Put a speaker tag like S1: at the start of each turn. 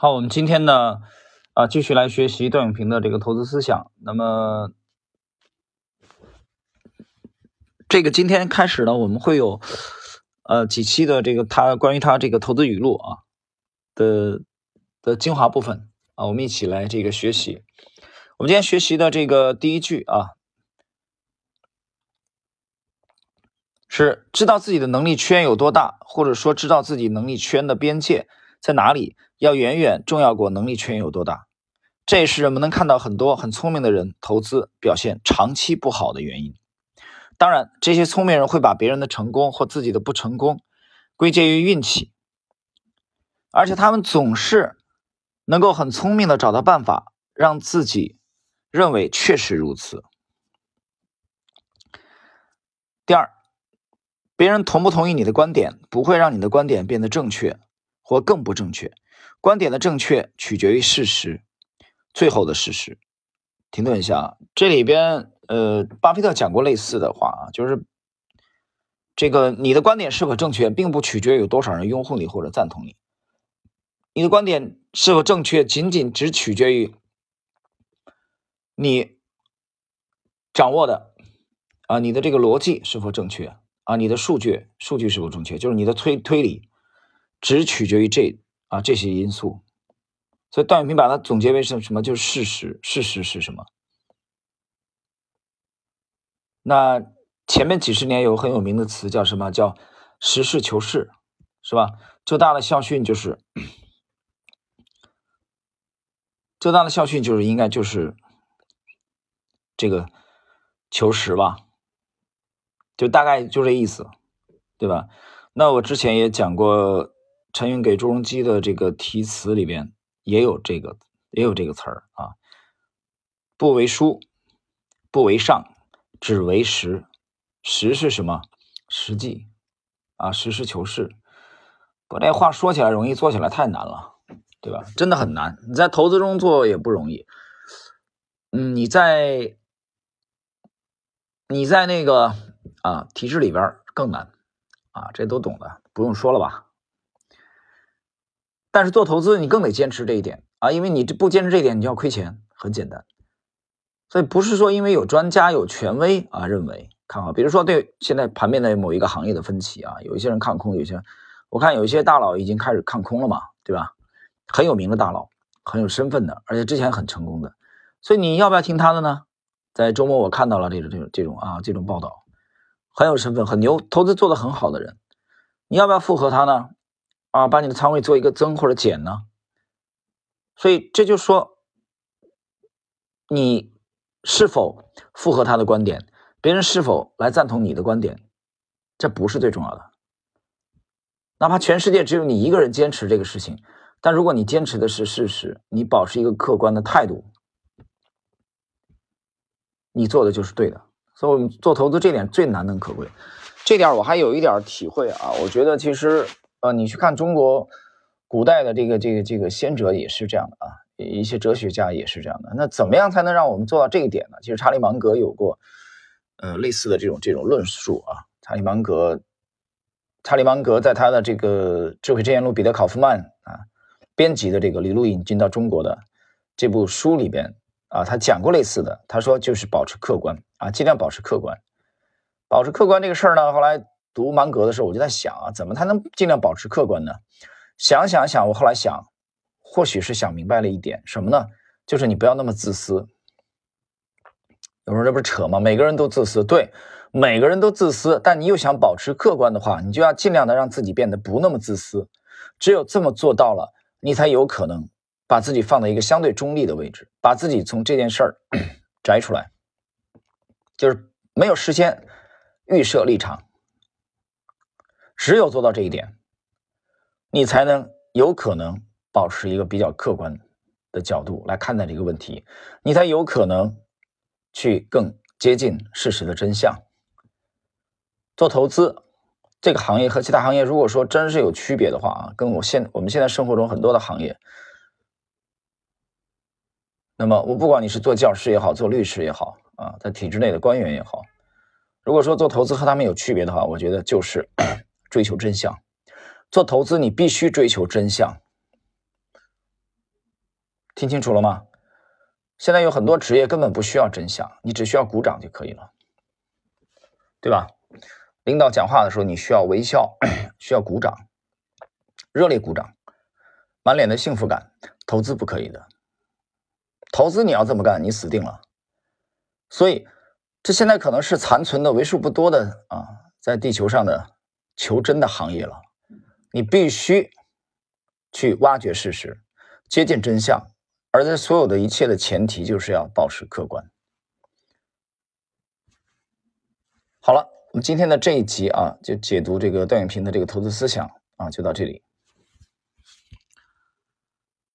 S1: 好，我们今天呢，啊，继续来学习段永平的这个投资思想。那么，这个今天开始呢，我们会有呃几期的这个他关于他这个投资语录啊的的精华部分啊，我们一起来这个学习。我们今天学习的这个第一句啊，是知道自己的能力圈有多大，或者说知道自己能力圈的边界在哪里。要远远重要过能力圈有多大，这也是人们能看到很多很聪明的人投资表现长期不好的原因。当然，这些聪明人会把别人的成功或自己的不成功归结于运气，而且他们总是能够很聪明的找到办法让自己认为确实如此。第二，别人同不同意你的观点，不会让你的观点变得正确或更不正确。观点的正确取决于事实，最后的事实。停顿一下啊，这里边呃，巴菲特讲过类似的话啊，就是这个你的观点是否正确，并不取决于有多少人拥护你或者赞同你。你的观点是否正确，仅仅只取决于你掌握的啊，你的这个逻辑是否正确啊，你的数据数据是否正确，就是你的推推理，只取决于这。啊，这些因素，所以段永平把它总结为什什么？就是事实。事实是什么？那前面几十年有很有名的词叫什么？叫实事求是，是吧？浙大的校训就是，浙大的校训就是应该就是这个求实吧，就大概就这意思，对吧？那我之前也讲过。陈云给朱镕基的这个题词里边也有这个，也有这个词儿啊。不为书，不为上，只为实。实是什么？实际啊，实事求是。把这话说起来容易，做起来太难了，对吧？真的很难。你在投资中做也不容易。嗯，你在你在那个啊体制里边更难啊，这都懂的，不用说了吧？但是做投资，你更得坚持这一点啊，因为你不坚持这一点，你就要亏钱，很简单。所以不是说因为有专家有权威啊认为看好，比如说对现在盘面的某一个行业的分歧啊，有一些人看空，有些我看有一些大佬已经开始看空了嘛，对吧？很有名的大佬，很有身份的，而且之前很成功的，所以你要不要听他的呢？在周末我看到了这种这种这种啊这种报道，很有身份、很牛，投资做得很好的人，你要不要附和他呢？啊，把你的仓位做一个增或者减呢？所以这就说，你是否符合他的观点，别人是否来赞同你的观点，这不是最重要的。哪怕全世界只有你一个人坚持这个事情，但如果你坚持的是事实，你保持一个客观的态度，你做的就是对的。所以，我们做投资这点最难能可贵。这点我还有一点体会啊，我觉得其实。呃，你去看中国古代的这个这个这个先哲也是这样的啊，一些哲学家也是这样的。那怎么样才能让我们做到这一点呢？其实查理芒格有过呃类似的这种这种论述啊。查理芒格，查理芒格在他的这个《智慧之言录》彼得考夫曼啊编辑的这个李路引进到中国的这部书里边啊，他讲过类似的。他说就是保持客观啊，尽量保持客观，保持客观这个事儿呢，后来。读芒格的时候，我就在想啊，怎么才能尽量保持客观呢？想想想，我后来想，或许是想明白了一点什么呢？就是你不要那么自私。有人说这不是扯吗？每个人都自私，对，每个人都自私。但你又想保持客观的话，你就要尽量的让自己变得不那么自私。只有这么做到了，你才有可能把自己放在一个相对中立的位置，把自己从这件事儿 摘出来，就是没有事先预设立场。只有做到这一点，你才能有可能保持一个比较客观的角度来看待这个问题，你才有可能去更接近事实的真相。做投资这个行业和其他行业，如果说真是有区别的话啊，跟我现我们现在生活中很多的行业，那么我不管你是做教师也好，做律师也好啊，在体制内的官员也好，如果说做投资和他们有区别的话，我觉得就是。追求真相，做投资你必须追求真相。听清楚了吗？现在有很多职业根本不需要真相，你只需要鼓掌就可以了，对吧？领导讲话的时候，你需要微笑，需要鼓掌，热烈鼓掌，满脸的幸福感。投资不可以的，投资你要这么干，你死定了。所以，这现在可能是残存的为数不多的啊，在地球上的求真的行业了。你必须去挖掘事实，接近真相。而在所有的一切的前提，就是要保持客观。好了，我们今天的这一集啊，就解读这个段永平的这个投资思想啊，就到这里。